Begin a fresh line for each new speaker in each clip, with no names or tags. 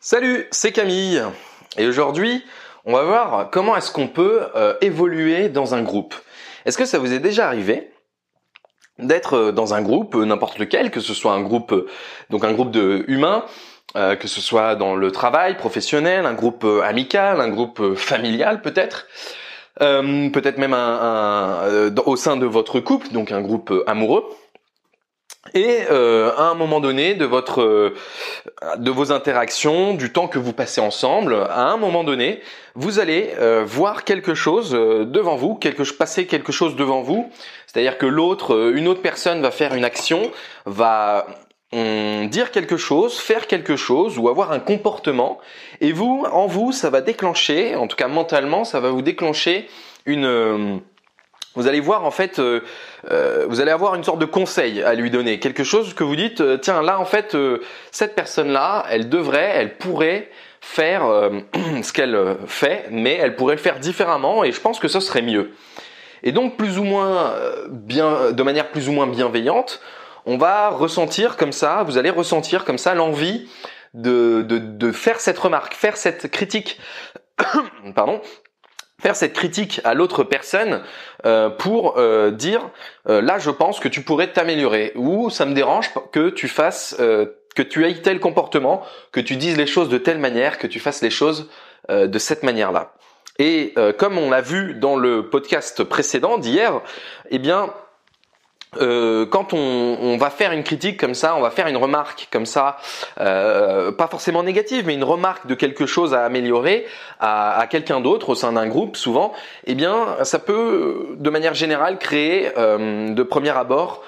Salut, c'est Camille. Et aujourd'hui, on va voir comment est-ce qu'on peut euh, évoluer dans un groupe. Est-ce que ça vous est déjà arrivé d'être euh, dans un groupe, euh, n'importe lequel, que ce soit un groupe, donc un groupe de humains, que ce soit dans le travail professionnel, un groupe amical, un groupe familial peut-être, peut-être même au sein de votre couple, donc un groupe amoureux? Et euh, à un moment donné de votre, euh, de vos interactions, du temps que vous passez ensemble, à un moment donné, vous allez euh, voir quelque chose devant vous, quelque, passer quelque chose devant vous. C'est-à-dire que l'autre, une autre personne va faire une action, va hum, dire quelque chose, faire quelque chose ou avoir un comportement, et vous, en vous, ça va déclencher, en tout cas mentalement, ça va vous déclencher une vous allez voir en fait, euh, euh, vous allez avoir une sorte de conseil à lui donner, quelque chose que vous dites, euh, tiens là en fait, cette personne-là, elle devrait, elle pourrait faire ce qu'elle fait, mais elle pourrait le faire différemment et je pense que ce serait mieux. Et donc plus ou moins bien, de manière plus ou moins bienveillante, on va ressentir comme ça, vous allez ressentir comme ça l'envie de, de, de faire cette remarque, faire cette critique, pardon, faire cette critique à l'autre personne euh, pour euh, dire euh, là je pense que tu pourrais t'améliorer ou ça me dérange que tu fasses que tu aies tel comportement, que tu dises les choses de telle manière, que tu fasses les choses de cette manière-là. Et comme on l'a vu dans le podcast précédent d'hier, eh bien euh, quand on, va faire une critique comme ça, on va faire une remarque comme ça, euh, pas forcément négative, mais une remarque de quelque chose à améliorer à, quelqu'un d'autre au sein d'un groupe, souvent, eh bien, ça peut, de manière générale, créer euh, de premier abord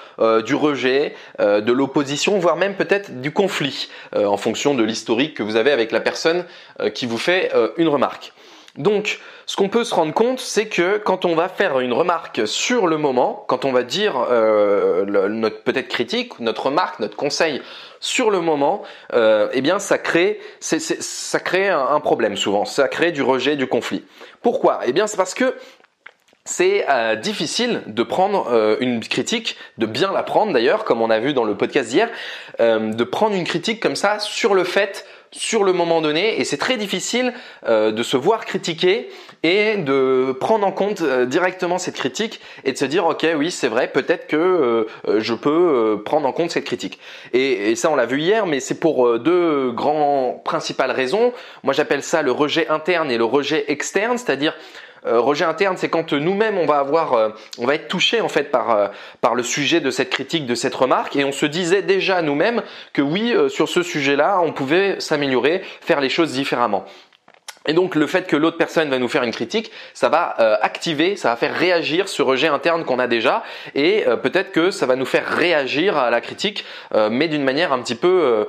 du rejet, de l'opposition, voire même peut-être du conflit, en fonction de l'historique que vous avez avec la personne qui vous fait une remarque. Donc, ce qu'on peut se rendre compte, c'est que quand on va faire une remarque sur le moment, quand on va dire euh, notre peut-être critique, notre remarque, notre conseil sur le moment, euh, eh bien, ça crée, ça crée un, problème souvent. Ça crée du rejet, du conflit. Pourquoi? Eh bien, c'est parce que c'est euh, difficile de prendre euh, une critique, de bien la prendre d'ailleurs, comme on a vu dans le podcast d'hier, de prendre une critique comme ça sur le fait sur le moment donné et c'est très difficile euh, de se voir critiquer et de prendre en compte euh, directement cette critique et de se dire ok oui c'est vrai peut-être que euh, je peux prendre en compte cette critique. Et, et ça on l'a vu hier mais c'est pour deux grands principales raisons. Moi j'appelle ça le rejet interne et le rejet externe c'est-à-dire euh, rejet interne, c'est quand nous-mêmes on va avoir, euh, on va être touché en fait par euh, par le sujet de cette critique, de cette remarque, et on se disait déjà nous-mêmes que oui, sur ce sujet-là, on pouvait s'améliorer, faire les choses différemment. Et donc le fait que l'autre personne va nous faire une critique, ça va euh, activer, ça va faire réagir ce rejet interne qu'on a déjà, et euh, peut-être que ça va nous faire réagir à la critique, euh, mais d'une manière un petit peu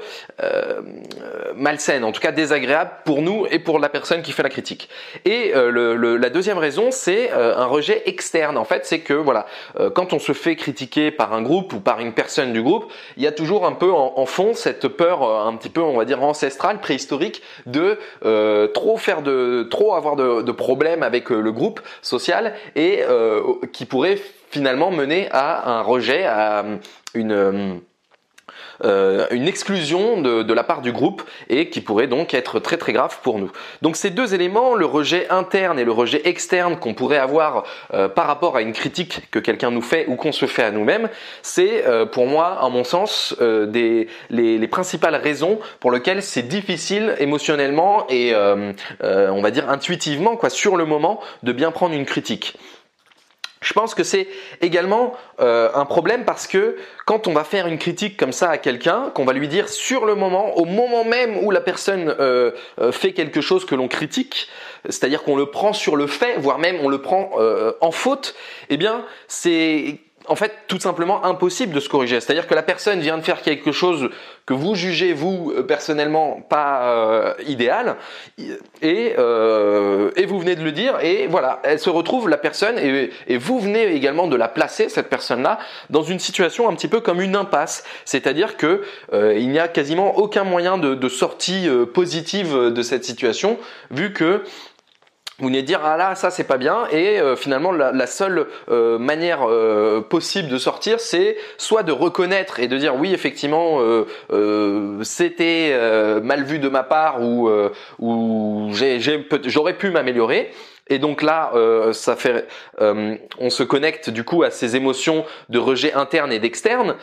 malsaine, en tout cas désagréable pour nous et pour la personne qui fait la critique. Et le, la deuxième raison, c'est un rejet externe. En fait, c'est que voilà, quand on se fait critiquer par un groupe ou par une personne du groupe, il y a toujours un peu en, en fond cette peur, un petit peu, on va dire ancestrale, préhistorique, de trop faire de trop avoir de, problèmes avec euh, le groupe social et euh, qui pourrait finalement mener à un rejet, à une euh, une exclusion de, la part du groupe et qui pourrait donc être très très grave pour nous. Donc ces deux éléments, le rejet interne et le rejet externe qu'on pourrait avoir euh, par rapport à une critique que quelqu'un nous fait ou qu'on se fait à nous-mêmes, c'est euh, pour moi, en mon sens, des, les, les, principales raisons pour lesquelles c'est difficile émotionnellement et on va dire intuitivement, quoi, sur le moment, de bien prendre une critique. Je pense que c'est également euh, un problème parce que quand on va faire une critique comme ça à quelqu'un, qu'on va lui dire sur le moment, au moment même où la personne euh, euh, fait quelque chose que l'on critique, c'est-à-dire qu'on le prend sur le fait, voire même on le prend en faute, eh bien c'est en fait tout simplement impossible de se corriger. C'est-à-dire que la personne vient de faire quelque chose que vous jugez vous euh, personnellement pas euh, idéal et, euh, vous venez de le dire et voilà, elle se retrouve la personne et, vous venez également de la placer cette personne-là dans une situation un petit peu comme une impasse. C'est-à-dire que euh, il n'y a quasiment aucun moyen de, de sortie positive de cette situation vu que vous venez dire ah là ça c'est pas bien et euh, finalement la, seule euh, manière euh, possible de sortir c'est soit de reconnaître et de dire oui effectivement c'était mal vu de ma part ou ou j'aurais pu m'améliorer et donc là, ça fait, on se connecte du coup à ces émotions de rejet interne et d'externe.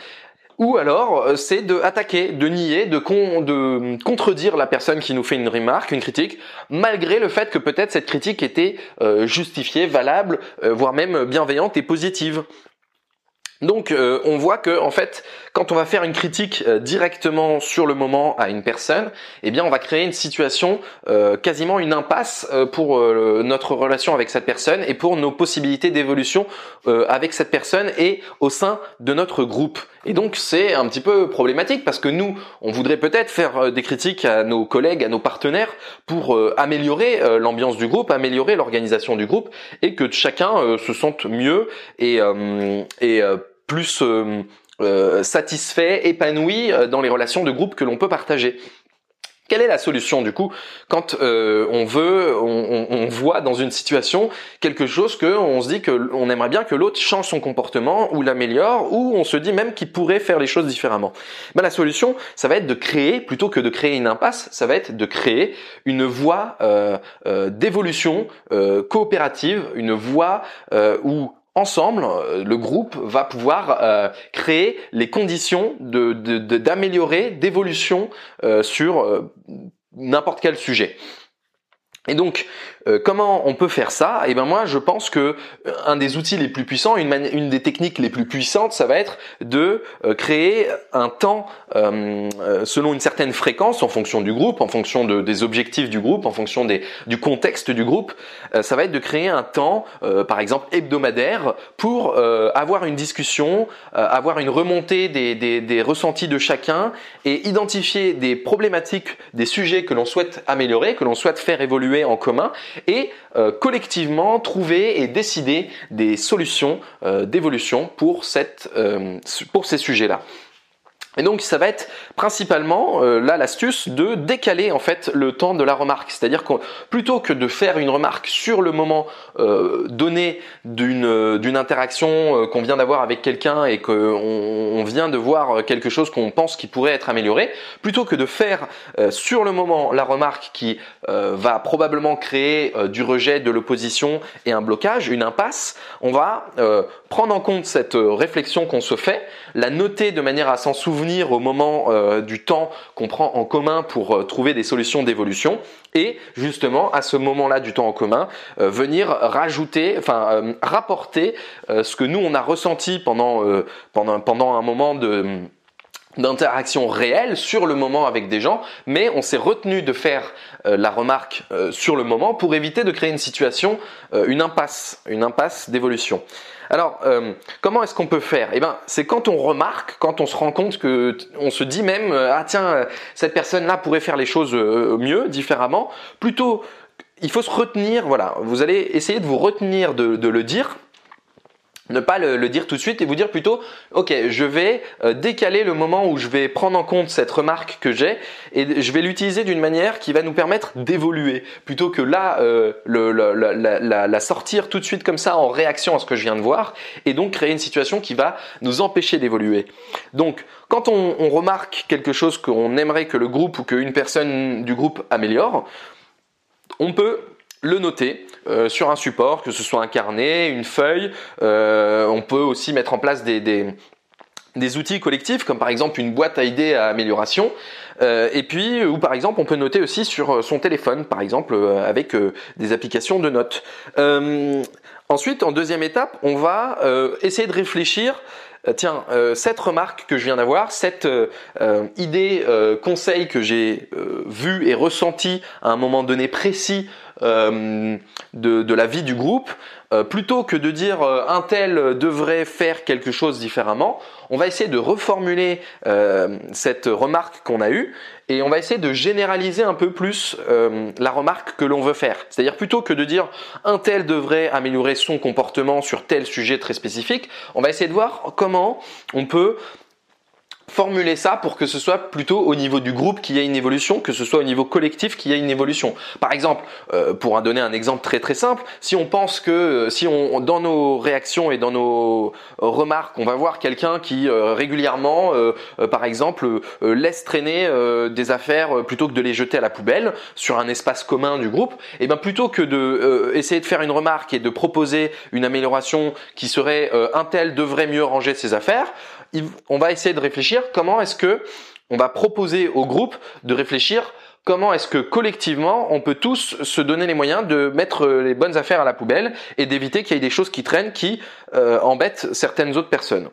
Ou alors, euh, c'est de attaquer, de nier, de, de contredire la personne qui nous fait une remarque, une critique, malgré le fait que peut-être cette critique était euh, justifiée, valable, euh, voire même bienveillante et positive. Donc euh, on voit que en fait quand on va faire une critique euh, directement sur le moment à une personne, eh bien on va créer une situation euh, quasiment une impasse pour notre relation avec cette personne et pour nos possibilités d'évolution avec cette personne et au sein de notre groupe. Et donc c'est un petit peu problématique parce que nous on voudrait peut-être faire des critiques à nos collègues, à nos partenaires pour améliorer l'ambiance du groupe, améliorer l'organisation du groupe et que chacun se sente mieux et, et plus euh, euh, satisfait, épanoui euh, dans les relations de groupe que l'on peut partager. Quelle est la solution du coup quand on veut, on, voit dans une situation quelque chose que on se dit que on aimerait bien que l'autre change son comportement ou l'améliore ou on se dit même qu'il pourrait faire les choses différemment? Ben, la solution, ça va être de créer plutôt que de créer une impasse, ça va être de créer une voie d'évolution coopérative, une voie où ensemble, euh, le groupe va pouvoir euh, créer les conditions d'améliorer, d'évolution euh, sur n'importe quel sujet. Et donc, euh, comment on peut faire ça? Eh ben moi, je pense que euh, un des outils les plus puissants, une, des techniques les plus puissantes, ça va être de euh, créer un temps selon une certaine fréquence, en fonction du groupe, en fonction de, des objectifs du groupe, en fonction du contexte du groupe. ça va être de créer un temps, par exemple hebdomadaire, pour avoir une discussion, avoir une remontée des ressentis de chacun et identifier des problématiques, des sujets que l'on souhaite améliorer, que l'on souhaite faire évoluer en commun et euh, collectivement trouver et décider des solutions euh, d'évolution euh, pour ces sujets-là. Et donc ça va être principalement euh, là l'astuce de décaler en fait le temps de la remarque, c'est-à-dire que plutôt que de faire une remarque sur le moment euh, donné d'une euh, interaction qu'on vient d'avoir avec quelqu'un et qu'on on vient de voir quelque chose qu'on pense qui pourrait être amélioré, plutôt que de faire sur le moment la remarque qui va probablement créer du rejet, de l'opposition et un blocage, une impasse, on va prendre en compte cette réflexion qu'on se fait, la noter de manière à s'en souvenir au moment euh, du temps qu'on prend en commun pour euh, trouver des solutions d'évolution et justement à ce moment-là du temps en commun euh, venir rajouter, enfin rapporter ce que nous on a ressenti pendant un moment d'interaction réelle sur le moment avec des gens, mais on s'est retenu de faire la remarque sur le moment pour éviter de créer une situation, une impasse, une impasse d'évolution. Alors, euh, comment est-ce qu'on peut faire? Eh ben, c'est quand on remarque, quand on se rend compte que, on se dit même, euh, ah tiens, euh, cette personne-là pourrait faire les choses mieux, différemment. Plutôt, il faut se retenir. Voilà, vous allez essayer de vous retenir de le dire ne pas le, dire tout de suite et vous dire plutôt ok je vais euh, décaler le moment où je vais prendre en compte cette remarque que j'ai et je vais l'utiliser d'une manière qui va nous permettre d'évoluer. Plutôt que là euh, la, sortir tout de suite comme ça en réaction à ce que je viens de voir et donc créer une situation qui va nous empêcher d'évoluer. Donc quand on, on remarque quelque chose qu'on aimerait que le groupe ou qu'une personne du groupe améliore on peut le noter euh, sur un support, que ce soit un carnet, une feuille. Euh, on peut aussi mettre en place des, outils collectifs, comme par exemple une boîte à idées à amélioration. Euh, et puis, ou par exemple, on peut noter aussi sur son téléphone, par exemple, avec des applications de notes. ensuite, en deuxième étape, on va essayer de réfléchir tiens, cette remarque que je viens d'avoir, cette idée, conseil que j'ai vu et ressenti à un moment donné précis euh, de, la vie du groupe, euh, plutôt que de dire euh, un tel devrait faire quelque chose différemment, on va essayer de reformuler cette remarque qu'on a eue et on va essayer de généraliser un peu plus la remarque que l'on veut faire. C'est-à-dire plutôt que de dire un tel devrait améliorer son comportement sur tel sujet très spécifique, on va essayer de voir comment on peut formuler ça pour que ce soit plutôt au niveau du groupe qu'il y ait une évolution, que ce soit au niveau collectif qu'il y ait une évolution. Par exemple, euh, pour en donner un exemple très très simple, si on pense que euh, si on dans nos réactions et dans nos remarques, on va voir quelqu'un qui euh, régulièrement, par exemple, laisse traîner des affaires plutôt que de les jeter à la poubelle sur un espace commun du groupe, et eh bien plutôt que de essayer de faire une remarque et de proposer une amélioration qui serait un tel devrait mieux ranger ses affaires, on va essayer de réfléchir comment est-ce que on va proposer au groupe de réfléchir comment est-ce que collectivement on peut tous se donner les moyens de mettre les bonnes affaires à la poubelle et d'éviter qu'il y ait des choses qui traînent qui euh, embêtent certaines autres personnes.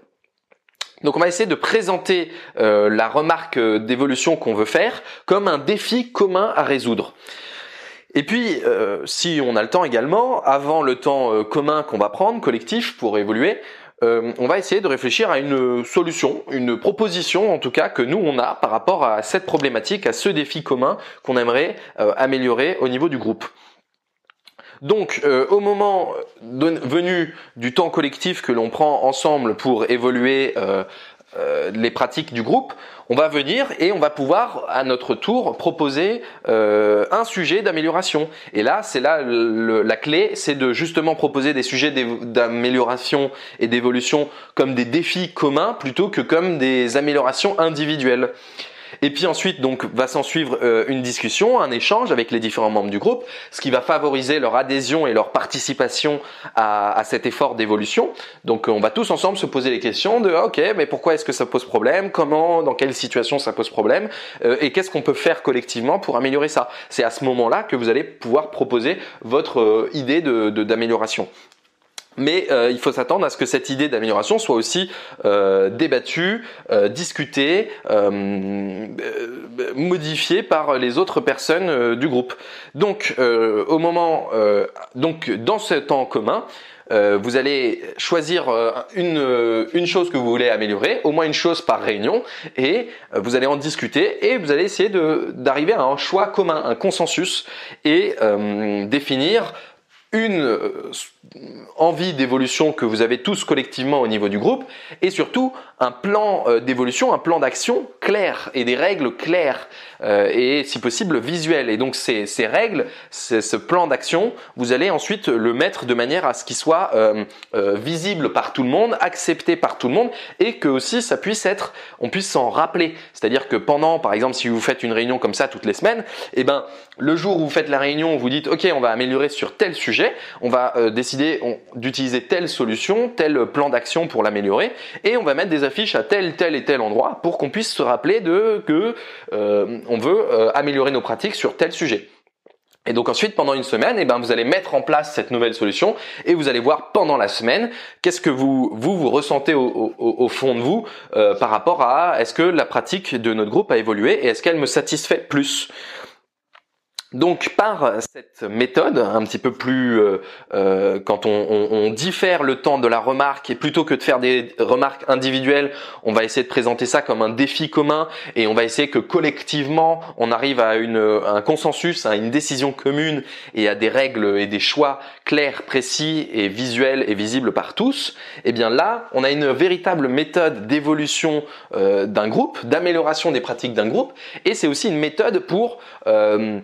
Donc on va essayer de présenter euh, la remarque d'évolution qu'on veut faire comme un défi commun à résoudre. Et puis, euh, si on a le temps également, avant le temps commun qu'on va prendre, collectif, pour évoluer, euh, on va essayer de réfléchir à une solution, une proposition en tout cas que nous on a par rapport à cette problématique, à ce défi commun qu'on aimerait euh, améliorer au niveau du groupe. Donc, euh, au moment venu du temps collectif que l'on prend ensemble pour évoluer euh, les pratiques du groupe, on va venir et on va pouvoir à notre tour proposer euh, un sujet d'amélioration. Et là, c'est là la clé, c'est de justement proposer des sujets d'amélioration et d'évolution comme des défis communs plutôt que comme des améliorations individuelles. Et puis ensuite, donc, va s'en suivre euh, une discussion, un échange avec les différents membres du groupe, ce qui va favoriser leur adhésion et leur participation à, cet effort d'évolution. Donc, on va tous ensemble se poser les questions de, ok, mais pourquoi est-ce que ça pose problème? Comment, dans quelle situation ça pose problème? Euh, Et qu'est-ce qu'on peut faire collectivement pour améliorer ça? C'est à ce moment-là que vous allez pouvoir proposer votre euh, idée d'amélioration mais euh, il faut s'attendre à ce que cette idée d'amélioration soit aussi euh, débattue, euh, discutée, modifiée par les autres personnes du groupe. Donc, au moment, donc dans ce temps commun, vous allez choisir une, une chose que vous voulez améliorer, au moins une chose par réunion, et vous allez en discuter et vous allez essayer d'arriver à un choix commun, un consensus, et définir une euh, envie d'évolution que vous avez tous collectivement au niveau du groupe et surtout un plan euh, d'évolution, un plan d'action clair et des règles claires euh, et si possible visuelles. Et donc ces, règles, ce plan d'action, vous allez ensuite le mettre de manière à ce qu'il soit euh, visible par tout le monde, accepté par tout le monde et que aussi ça puisse être, on puisse s'en rappeler. C'est-à-dire que pendant, par exemple, si vous faites une réunion comme ça toutes les semaines, et eh ben le jour où vous faites la réunion, vous dites ok, on va améliorer sur tel sujet, on va décider d'utiliser telle solution, tel plan d'action pour l'améliorer et on va mettre des affiche à tel, tel et tel endroit pour qu'on puisse se rappeler de que euh, on veut euh, améliorer nos pratiques sur tel sujet. Et donc ensuite, pendant une semaine, eh ben, vous allez mettre en place cette nouvelle solution et vous allez voir pendant la semaine qu'est-ce que vous vous, ressentez au, au, fond de vous euh, par rapport à est-ce que la pratique de notre groupe a évolué et est-ce qu'elle me satisfait plus? Donc par cette méthode, un petit peu plus euh, euh, quand on, diffère le temps de la remarque et plutôt que de faire des remarques individuelles, on va essayer de présenter ça comme un défi commun et on va essayer que collectivement on arrive à un consensus, à une décision commune et à des règles et des choix clairs, précis et visuels et visibles par tous. Et eh bien là, on a une véritable méthode d'évolution euh, d'un groupe, d'amélioration des pratiques d'un groupe et c'est aussi une méthode pour euh,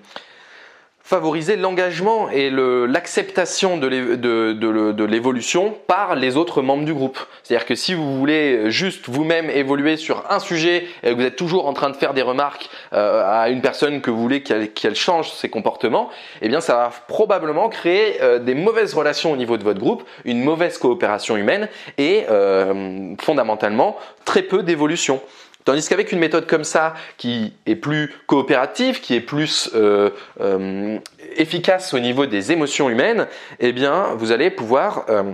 favoriser l'engagement et l'acceptation de l'évolution par les autres membres du groupe. C'est-à-dire que si vous voulez juste vous-même évoluer sur un sujet et que vous êtes toujours en train de faire des remarques euh, à une personne que vous voulez qu'elle change ses comportements, eh bien ça va probablement créer euh, des mauvaises relations au niveau de votre groupe, une mauvaise coopération humaine et euh, fondamentalement très peu d'évolution. Tandis qu'avec une méthode comme ça, qui est plus coopérative, qui est plus euh, euh, efficace au niveau des émotions humaines, eh bien, vous allez pouvoir euh,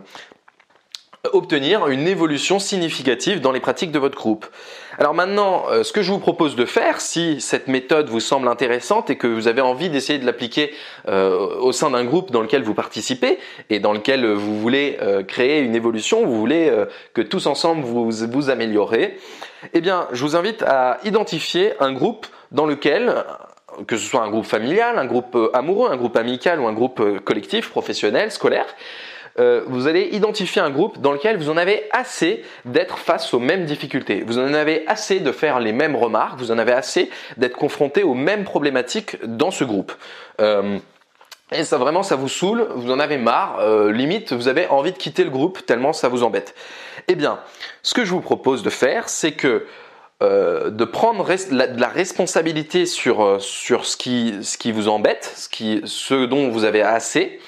obtenir une évolution significative dans les pratiques de votre groupe. Alors maintenant, euh, ce que je vous propose de faire, si cette méthode vous semble intéressante et que vous avez envie d'essayer de l'appliquer euh, au sein d'un groupe dans lequel vous participez et dans lequel vous voulez euh, créer une évolution, vous voulez que tous ensemble vous vous améliorez, eh bien, je vous invite à identifier un groupe dans lequel que ce soit un groupe familial, un groupe amoureux, un groupe amical ou un groupe collectif, professionnel, scolaire, euh, vous allez identifier un groupe dans lequel vous en avez assez d'être face aux mêmes difficultés. Vous en avez assez de faire les mêmes remarques. Vous en avez assez d'être confronté aux mêmes problématiques dans ce groupe. Euh, et ça vraiment, ça vous saoule, vous en avez marre, euh, limite, vous avez envie de quitter le groupe tellement ça vous embête. Eh bien, ce que je vous propose de faire, c'est que de prendre de la responsabilité sur, sur ce, qui, ce qui vous embête, ce, qui, ce dont vous avez assez,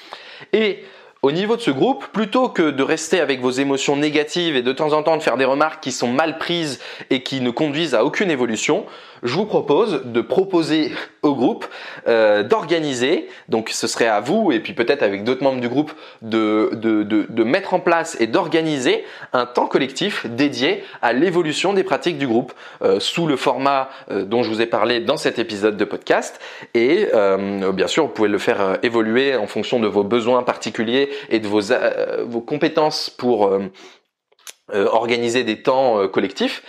et au niveau de ce groupe, plutôt que de rester avec vos émotions négatives et de temps en temps de faire des remarques qui sont mal prises et qui ne conduisent à aucune évolution, je vous propose de proposer au groupe euh, d'organiser, donc ce serait à vous et puis peut-être avec d'autres membres du groupe de, de, de, mettre en place et d'organiser un temps collectif dédié à l'évolution des pratiques du groupe euh, sous le format euh, dont je vous ai parlé dans cet épisode de podcast et bien sûr vous pouvez le faire évoluer en fonction de vos besoins particuliers et de vos, vos compétences pour organiser des temps collectifs.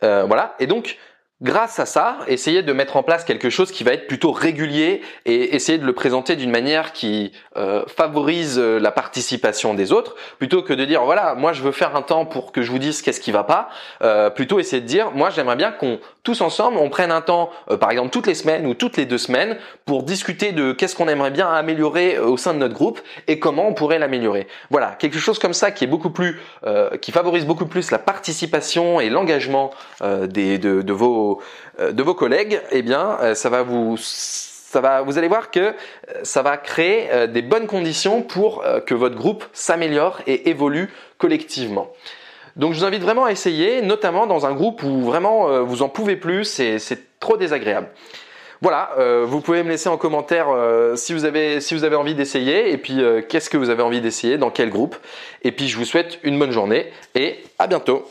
voilà et donc grâce à ça, essayez de mettre en place quelque chose qui va être plutôt régulier et essayer de le présenter d'une manière qui euh, favorise euh, la participation des autres, plutôt que de dire voilà, moi je veux faire un temps pour que je vous dise qu'est-ce qui va pas, euh, plutôt essayer de dire moi j'aimerais bien qu'on tous ensemble on prenne un temps, par exemple toutes les semaines ou toutes les deux semaines, pour discuter de qu'est-ce qu'on aimerait bien améliorer au sein de notre groupe et comment on pourrait l'améliorer. Voilà, quelque chose comme ça qui est beaucoup plus, qui favorise beaucoup plus la participation et l'engagement de, de vos euh, de vos collègues, eh bien, euh, ça va vous ça va, vous allez voir que euh, ça va créer des bonnes conditions pour que votre groupe s'améliore et évolue collectivement. Donc je vous invite vraiment à essayer, notamment dans un groupe où vraiment vous en pouvez plus, c'est trop désagréable. Voilà, vous pouvez me laisser en commentaire si vous avez si vous avez envie d'essayer et puis qu'est-ce que vous avez envie d'essayer, dans quel groupe. Et puis je vous souhaite une bonne journée et à bientôt.